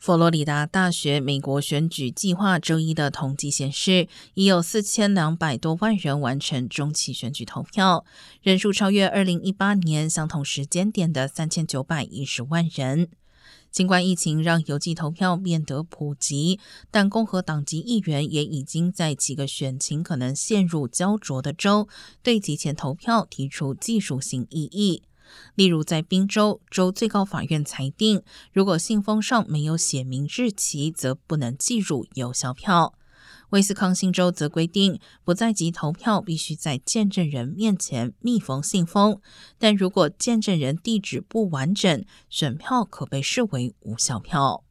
佛罗里达大学美国选举计划周一的统计显示，已有四千两百多万人完成中期选举投票，人数超越二零一八年相同时间点的三千九百一十万人。尽管疫情让邮寄投票变得普及，但共和党籍议员也已经在几个选情可能陷入焦灼的州，对提前投票提出技术性异议。例如，在宾州，州最高法院裁定，如果信封上没有写明日期，则不能计入有效票。威斯康星州则规定，不在籍投票必须在见证人面前密封信封，但如果见证人地址不完整，选票可被视为无效票。